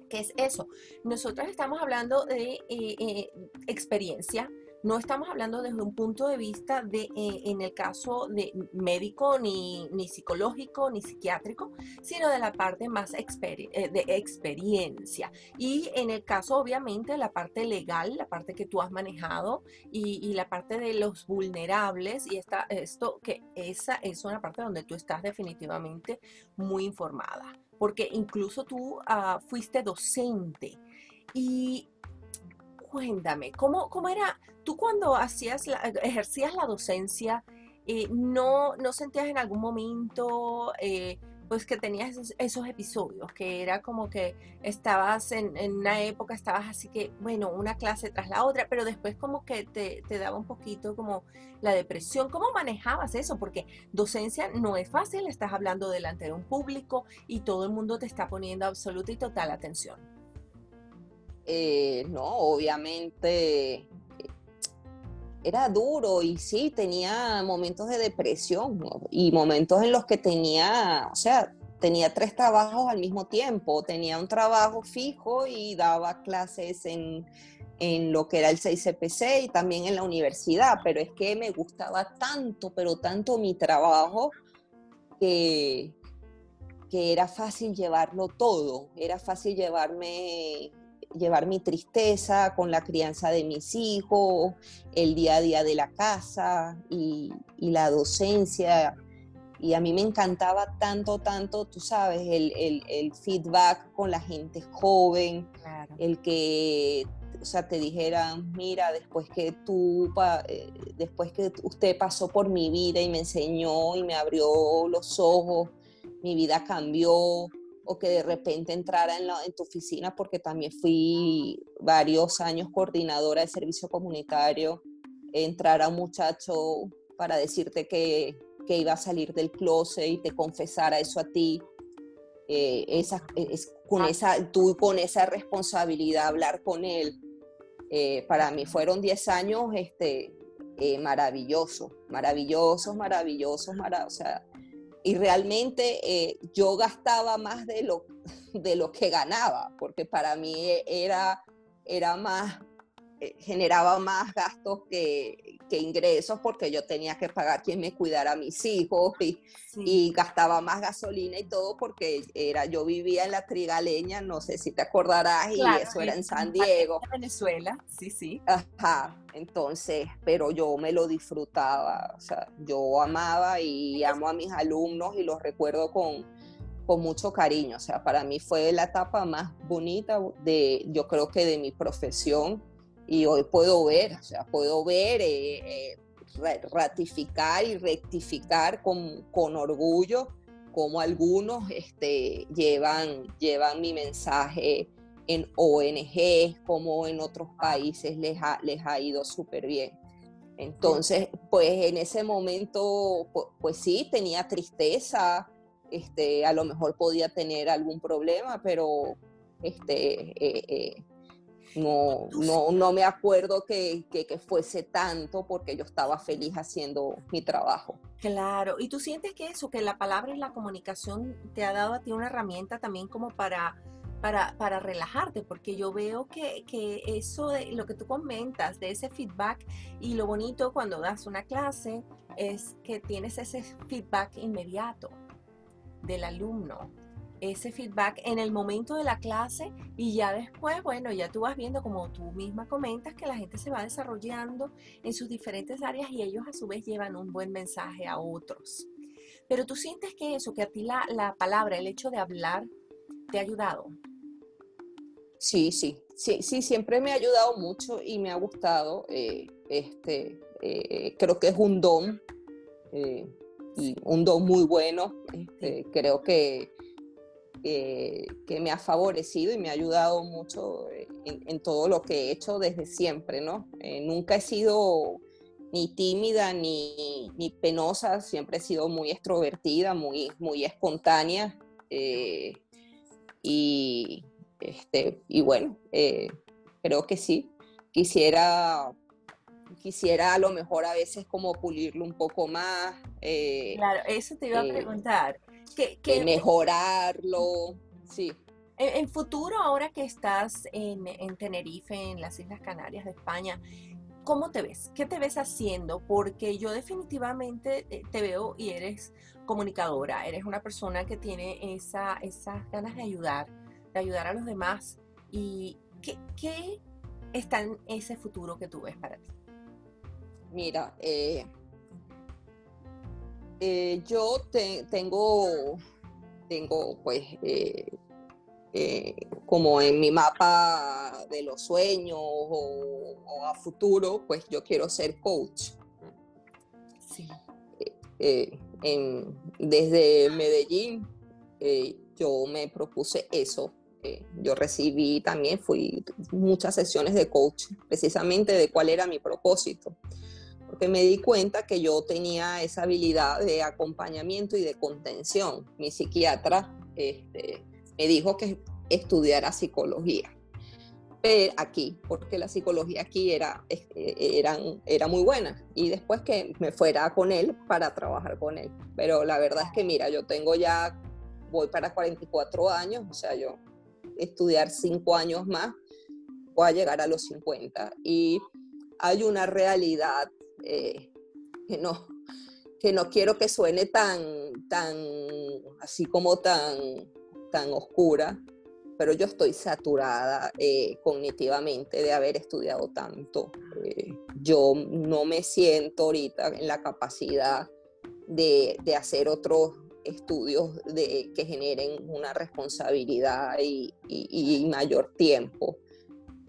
S1: que es eso. Nosotros estamos hablando de eh, eh, experiencia, no estamos hablando desde un punto de vista de, eh, en el caso de médico, ni, ni, psicológico, ni psiquiátrico, sino de la parte más eh, de experiencia. Y en el caso, obviamente, la parte legal, la parte que tú has manejado y, la parte de los vulnerables, y esta, esto que esa es una parte donde tú estás definitivamente muy informada, porque incluso tú ah, fuiste docente. Y cuéntame, ¿cómo, cómo era, tú cuando hacías ejercías la docencia, eh, no, no sentías en algún momento eh, pues que tenías esos, episodios, que era como que estabas en, una época, estabas así que, bueno, una clase tras la otra, pero después como que te, te, daba un poquito como la depresión. ¿Cómo manejabas eso? Porque docencia no es fácil, estás hablando delante de un público y todo el mundo te está poniendo absoluta y total atención.
S2: Eh, no, obviamente era duro y sí, tenía momentos de depresión y momentos en los que tenía, o sea, tenía tres trabajos al mismo tiempo. Tenía un trabajo fijo y daba clases en, en lo que era el 6CPC y también en la universidad, pero es que me gustaba tanto, pero tanto mi trabajo que, que era fácil llevarlo todo, era fácil llevarme llevar mi tristeza con la crianza de mis hijos, el día a día de la casa y, la docencia. Y a mí me encantaba tanto, tanto, tú sabes, el, feedback con la gente joven, el que o sea, te dijeran, mira, después que tú, eh, después que usted pasó por mi vida y me enseñó y me abrió los ojos, mi vida cambió, o que de repente entrara en, en tu oficina, porque también fui varios años coordinadora de servicio comunitario, entrara un muchacho para decirte que, que iba a salir del closet y te confesara eso a ti, eh, esa, es, con ah. esa, tú con esa responsabilidad hablar con él, eh, para mí fueron 10 años este, eh, maravillosos, maravillosos, maravillosos, o sea, y realmente eh, yo gastaba más de lo, [LAUGHS] de lo que ganaba, porque para mí era, era más eh, generaba más gastos que, que, ingresos porque yo tenía que pagar quien me cuidara a mis hijos y, y, gastaba más gasolina y todo porque era yo vivía en la trigaleña, no sé si te acordarás, y eso era en San Diego.
S1: Venezuela, sí, sí.
S2: Ajá, entonces, pero yo me lo disfrutaba, o sea, yo amaba y amo a mis alumnos y los recuerdo con, con mucho cariño. O sea, para mí fue la etapa más bonita de, yo creo que de mi profesión y hoy puedo ver, o sea, puedo ver, eh, eh, ratificar y rectificar con, con, orgullo cómo algunos este, llevan, llevan mi mensaje en ONG, como en otros países les ha, les ha ido súper bien. Entonces, pues en ese momento, pues, sí, tenía tristeza, este, a lo mejor podía tener algún problema, pero este, eh, no, no, no me acuerdo que, que, fuese tanto porque yo estaba feliz haciendo mi trabajo.
S1: Claro, y tú sientes que eso, que la palabra y la comunicación te ha dado a ti una herramienta también como para, para, para relajarte, porque yo veo que, que, eso de lo que tú comentas, de ese feedback y lo bonito cuando das una clase es que tienes ese feedback inmediato del alumno ese feedback en el momento de la clase y ya después, bueno, ya tú vas viendo como tú misma comentas que la gente se va desarrollando en sus diferentes áreas y ellos a su vez llevan un buen mensaje a otros. Pero tú sientes que eso, que a ti la, la palabra, el hecho de hablar, te ha ayudado.
S2: Sí, sí, sí, sí, siempre me ha ayudado mucho y me ha gustado. Eh, este, eh, creo que es un don, eh, y un don muy bueno. Este, creo que que me ha favorecido y me ha ayudado mucho en, todo lo que he hecho desde siempre, ¿no? Eh, nunca he sido ni tímida ni, ni, penosa, siempre he sido muy extrovertida, muy, muy espontánea. Eh, y, este, y bueno, eh, creo que sí. Quisiera, quisiera a lo mejor a veces como pulirlo un poco más.
S1: claro, eso te iba a preguntar
S2: que, mejorarlo, sí.
S1: En, futuro, ahora que estás en, Tenerife, en las Islas Canarias de España, ¿cómo te ves? ¿Qué te ves haciendo? Porque yo definitivamente eh, te veo y eres comunicadora, eres una persona que tiene esa, esas ganas de ayudar, de ayudar a los demás. ¿Y qué, qué está en ese futuro que tú ves para ti?
S2: Mira, eh, eh, yo tengo, tengo pues eh, eh, como en mi mapa de los sueños o, a futuro, pues yo quiero ser coach. Sí. desde Medellín yo me propuse eso. yo recibí también, fui muchas sesiones de coach, precisamente de cuál era mi propósito porque me di cuenta que yo tenía esa habilidad de acompañamiento y de contención. Mi psiquiatra este, me dijo que estudiara psicología pero aquí, porque la psicología aquí era, este, eran, era muy buena. Y después que me fuera con él para trabajar con él. Pero la verdad es que, mira, yo tengo ya, voy para 44 años, o sea, yo estudiar 5 años más, voy a llegar a los 50. Y hay una realidad eh, que, no, que no quiero que suene tan, tan, así como tan, tan oscura, pero yo estoy saturada eh, cognitivamente de haber estudiado tanto. Eh, yo no me siento ahorita en la capacidad de, de hacer otros estudios de, que generen una responsabilidad y, y, mayor tiempo.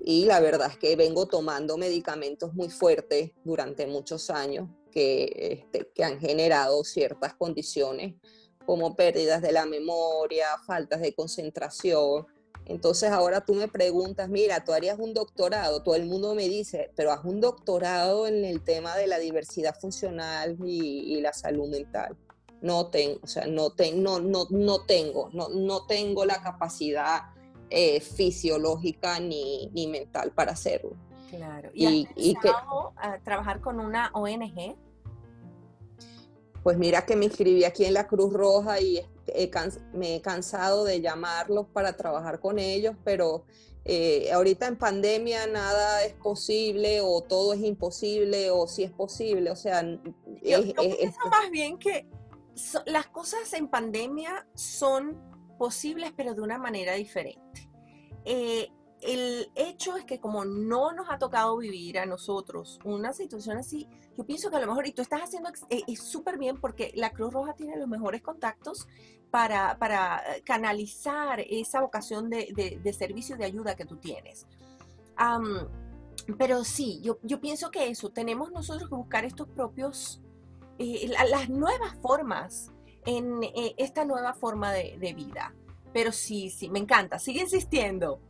S2: Y la verdad es que vengo tomando medicamentos muy fuertes durante muchos años que, este, que han generado ciertas condiciones como pérdidas de la memoria, faltas de concentración, entonces ahora tú me preguntas, mira, tú harías un doctorado, todo el mundo me dice, pero haz un doctorado en el tema de la diversidad funcional y, la salud mental. No tengo, o sea, no, no, no, no tengo, no, no tengo la capacidad eh, fisiológica ni, ni, mental para hacerlo.
S1: Claro. ¿Y, y, que, a trabajar con una ONG?
S2: Pues mira que me inscribí aquí en la Cruz Roja y me he cansado de llamarlos para trabajar con ellos, pero eh, ahorita en pandemia nada es posible o todo es imposible o si es posible, o sea...
S1: Yo, pienso más bien que las cosas en pandemia son posibles pero de una manera diferente. Eh, el hecho es que como no nos ha tocado vivir a nosotros una situación así, yo pienso que a lo mejor, y tú estás haciendo eh, súper bien porque la Cruz Roja tiene los mejores contactos para, para canalizar esa vocación de, de, servicio de ayuda que tú tienes. pero sí, yo, yo, pienso que eso, tenemos nosotros que buscar estos propios, eh, las nuevas formas en eh, esta nueva forma de, de vida. Pero sí, sí, me encanta, sigue insistiendo.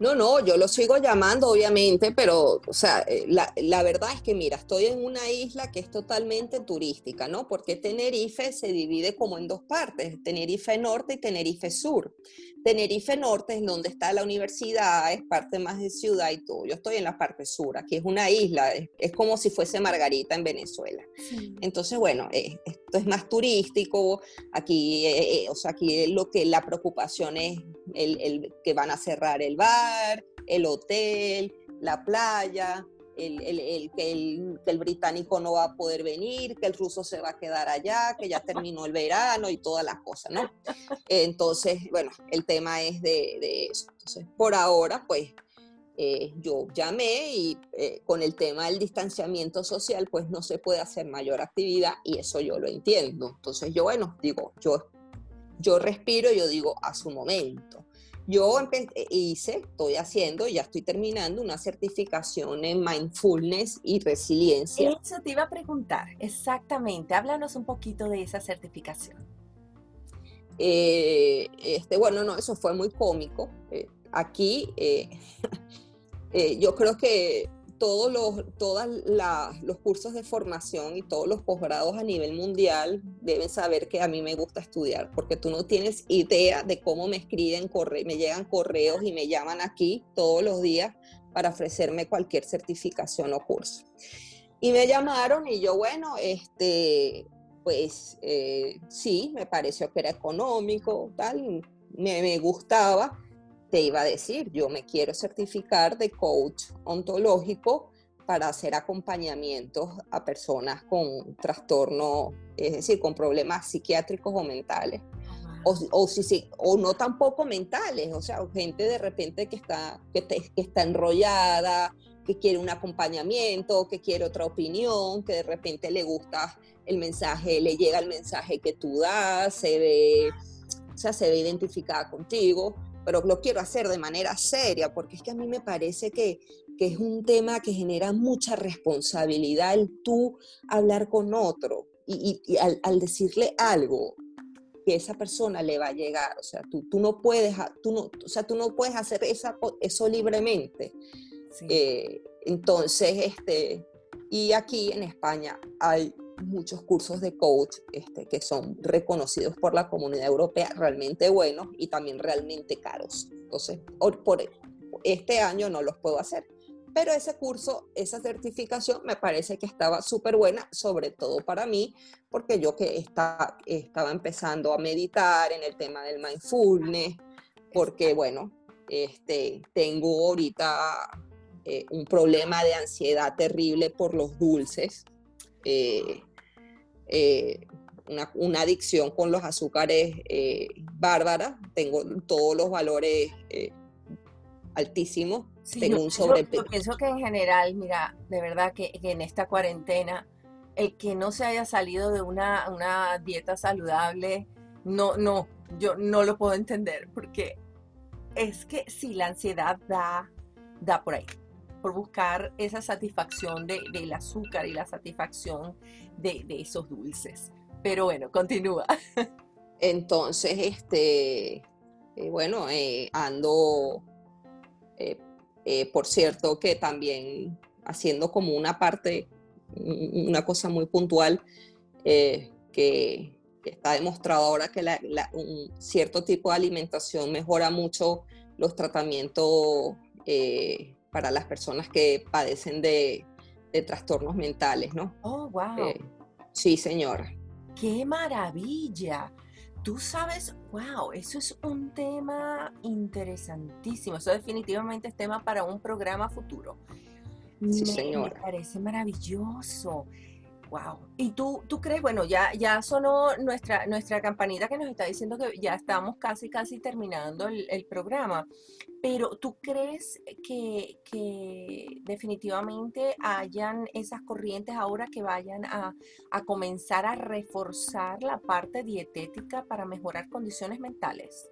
S2: No, no, yo lo sigo llamando, obviamente, pero, o sea, eh, la, verdad es que, mira, estoy en una isla que es totalmente turística, ¿no? Porque Tenerife se divide como en dos partes, Tenerife Norte y Tenerife Sur. Tenerife Norte es donde está la universidad, es parte más de ciudad y todo. Yo estoy en la parte sur, aquí es una isla, es, como si fuese Margarita en Venezuela. Entonces, bueno, eh, esto es más turístico, aquí, eh, o sea, aquí lo que la preocupación es el que van a cerrar el bar el hotel, la playa, el, el, que el, británico no va a poder venir, que el ruso se va a quedar allá, que ya terminó el verano y todas las cosas, ¿no? Entonces, bueno, el tema es de, eso. Entonces, por ahora, pues, eh, yo llamé y eh, con el tema del distanciamiento social, pues no se puede hacer mayor actividad y eso yo lo entiendo. Entonces, yo, bueno, digo, yo, yo respiro, yo digo, a su momento. Yo eh, hice, estoy haciendo, ya estoy terminando una certificación en mindfulness y resiliencia.
S1: Eso te iba a preguntar, exactamente. Háblanos un poquito de esa certificación.
S2: Eh, este, bueno, no, eso fue muy cómico. Eh, aquí [LAUGHS] yo creo que todos los, todas los cursos de formación y todos los posgrados a nivel mundial deben saber que a mí me gusta estudiar, porque tú no tienes idea de cómo me escriben, me llegan correos y me llaman aquí todos los días para ofrecerme cualquier certificación o curso. Y me llamaron y yo, bueno, este, pues eh, sí, me pareció que era económico, tal, me gustaba te iba a decir, yo me quiero certificar de coach ontológico para hacer acompañamientos a personas con trastorno, es decir, con problemas psiquiátricos o mentales. O, o, si, o no tampoco mentales, o sea, gente de repente que está, que, que está enrollada, que quiere un acompañamiento, que quiere otra opinión, que de repente le gusta el mensaje, le llega el mensaje que tú das, se ve, o sea, se ve identificada contigo pero lo quiero hacer de manera seria, porque es que a mí me parece que, que es un tema que genera mucha responsabilidad el tú hablar con otro y, y, al, al, decirle algo que esa persona le va a llegar, o sea, tú, tú no puedes, tú no, o sea, tú no puedes hacer esa, eso libremente. Eh, entonces, este, y aquí en España hay muchos cursos de coach este, que son reconocidos por la comunidad europea, realmente buenos y también realmente caros. Entonces, por este año no los puedo hacer. Pero ese curso, esa certificación me parece que estaba súper buena, sobre todo para mí, porque yo que está, estaba empezando a meditar en el tema del mindfulness, porque bueno, este, tengo ahorita eh, un problema de ansiedad terrible por los dulces. Eh, eh, una, adicción con los azúcares eh, bárbara, tengo todos los valores eh, altísimos, tengo un sobrepeso.
S1: Yo, pienso que en general, mira, de verdad que, en esta cuarentena, el que no se haya salido de una, una dieta saludable, no, no, yo no lo puedo entender, porque es que si la ansiedad da, da por ahí por buscar esa satisfacción de, del azúcar y la satisfacción de, esos dulces. Pero bueno, continúa. [LAUGHS]
S2: Entonces, este, eh, bueno, eh, ando, eh, por cierto, que también haciendo como una parte, una cosa muy puntual, que está demostrado ahora que un cierto tipo de alimentación mejora mucho los tratamientos para las personas que padecen de, trastornos mentales, ¿no?
S1: Oh, wow.
S2: sí, señora.
S1: ¡Qué maravilla! Tú sabes, wow, eso es un tema interesantísimo. Eso definitivamente es tema para un programa futuro.
S2: Sí, señora.
S1: Me parece maravilloso. Y tú, tú crees, bueno, ya, ya sonó nuestra, nuestra campanita que nos está diciendo que ya estamos casi, casi terminando el, programa. Pero tú crees que, definitivamente hayan esas corrientes ahora que vayan a, a comenzar a reforzar la parte dietética para mejorar condiciones mentales?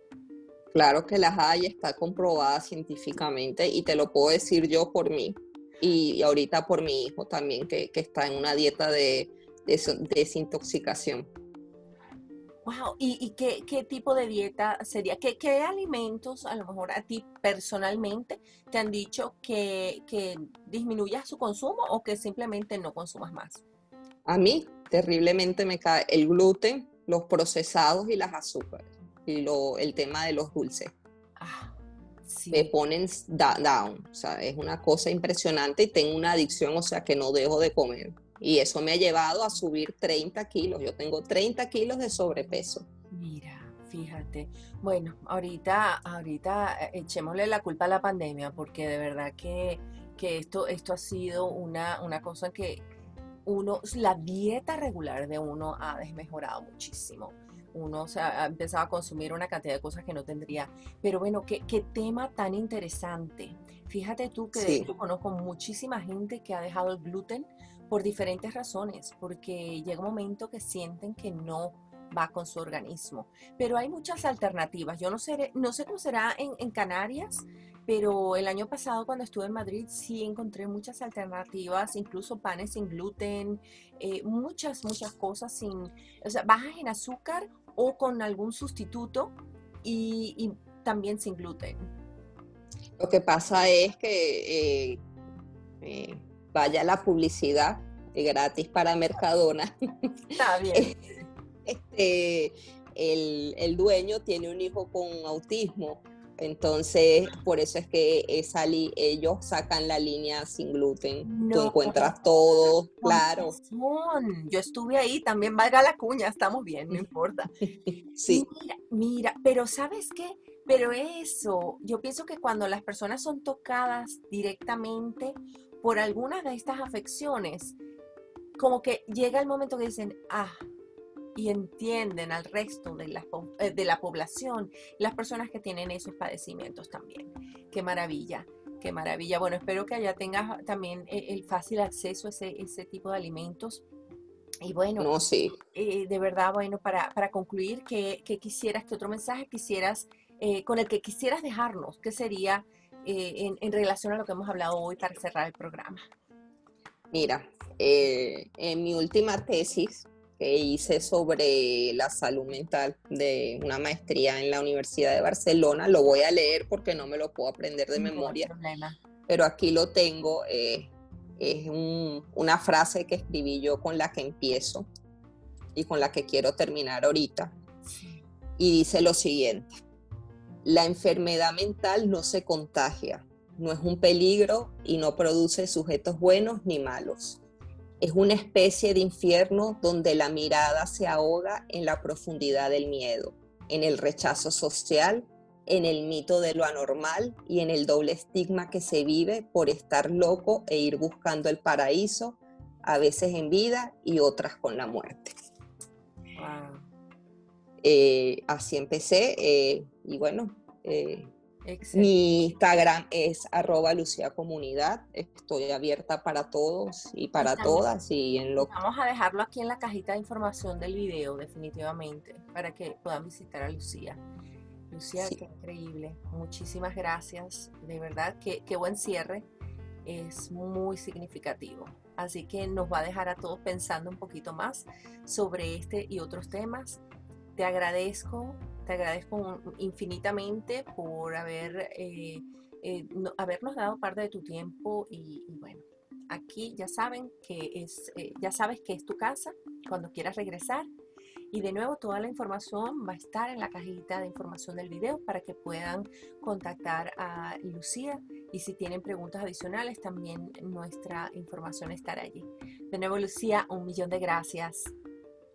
S2: Claro que las hay, está comprobada científicamente y te lo puedo decir yo por mí y ahorita por mi hijo también, que, está en una dieta de, desintoxicación.
S1: Wow, ¿y, qué, tipo de dieta sería? ¿Qué, alimentos a lo mejor a ti personalmente te han dicho que, que disminuyas su consumo o que simplemente no consumas más?
S2: A mí terriblemente me cae el gluten, los procesados y las azúcares y lo, el tema de los dulces. Me ponen down, o sea, es una cosa impresionante y tengo una adicción, o sea, que no dejo de comer. Y eso me ha llevado a subir 30 kilos. Yo tengo 30 kilos de sobrepeso.
S1: Mira, fíjate. Bueno, ahorita, ahorita eh, echémosle la culpa a la pandemia, porque de verdad que, que esto, esto ha sido una, una cosa que uno, la dieta regular de uno ha desmejorado muchísimo uno se ha empezado a consumir una cantidad de cosas que no tendría. Pero bueno, qué, qué tema tan interesante. Fíjate tú que yo conozco muchísima gente que ha dejado el gluten por diferentes razones, porque llega un momento que sienten que no va con su organismo. Pero hay muchas alternativas. Yo no sé, no sé cómo será en, en Canarias, pero el año pasado cuando estuve en Madrid sí encontré muchas alternativas, incluso panes sin gluten, eh, muchas, muchas cosas sin, o sea, bajas en azúcar o con algún sustituto y, también sin gluten.
S2: Lo que pasa es que eh, eh, vaya la publicidad gratis para Mercadona.
S1: Está bien. [LAUGHS]
S2: Este, el, el, dueño tiene un hijo con autismo entonces, por eso es que esa ellos sacan la línea sin gluten. Tú encuentras todo, claro.
S1: Yo estuve ahí, también valga la cuña, estamos bien, no importa. [LAUGHS]
S2: sí.
S1: Mira, mira, pero ¿sabes qué? Pero eso, yo pienso que cuando las personas son tocadas directamente por algunas de estas afecciones, como que llega el momento que dicen, ah, y entienden al resto de la, eh, de la población, las personas que tienen esos padecimientos también. Qué maravilla, qué maravilla. Bueno, espero que allá tengas también eh, el fácil acceso a ese, ese tipo de alimentos. Y bueno,
S2: no, sí.
S1: Eh, de verdad, bueno, para, para concluir, ¿qué, quisieras, qué otro mensaje quisieras, con el que quisieras dejarnos? ¿Qué sería en, en, relación a lo que hemos hablado hoy para cerrar el programa?
S2: Mira, en mi última tesis, que hice sobre la salud mental de una maestría en la Universidad de Barcelona. Lo voy a leer porque no me lo puedo aprender de memoria, pero aquí lo tengo. Eh, es una frase que escribí yo con la que empiezo y con la que quiero terminar ahorita. Y dice lo siguiente, la enfermedad mental no se contagia, no es un peligro y no produce sujetos buenos ni malos es una especie de infierno donde la mirada se ahoga en la profundidad del miedo, en el rechazo social, en el mito de lo anormal y en el doble estigma que se vive por estar loco e ir buscando el paraíso, a veces en vida y otras con la muerte. Eh, así empecé eh, y bueno, eh, mi Instagram es arroba Lucía Comunidad. Estoy abierta para todos y para todas. Y en lo...
S1: Vamos a dejarlo aquí en la cajita de información del video, definitivamente, para que puedan visitar a Lucía. Lucía, qué increíble. Muchísimas gracias. De verdad, qué, qué buen cierre. Es muy significativo. Así que nos va a dejar a todos pensando un poquito más sobre este y otros temas. Te agradezco te agradezco infinitamente por haber, eh, eh, habernos dado parte de tu tiempo y, bueno, aquí ya saben que es, eh, ya sabes que es tu casa cuando quieras regresar. Y de nuevo, toda la información va a estar en la cajita de información del video para que puedan contactar a Lucía. Y si tienen preguntas adicionales, también nuestra información estará allí. De nuevo, Lucía, un millón de gracias.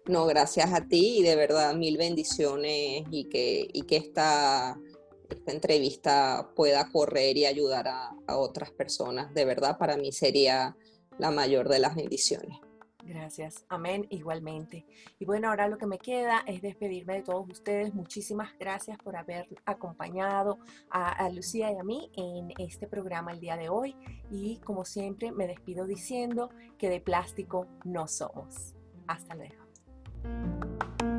S2: No, gracias a ti y de verdad mil bendiciones y que, y que esta, esta entrevista pueda correr y ayudar a, otras personas. De verdad, para mí sería la mayor de las bendiciones.
S1: Gracias, amén, igualmente. Y bueno, ahora lo que me queda es despedirme de todos ustedes. Muchísimas gracias por haber acompañado a, a, Lucía y a mí en este programa el día de hoy. Y como siempre, me despido diciendo que de plástico no somos. Hasta luego. Thank you.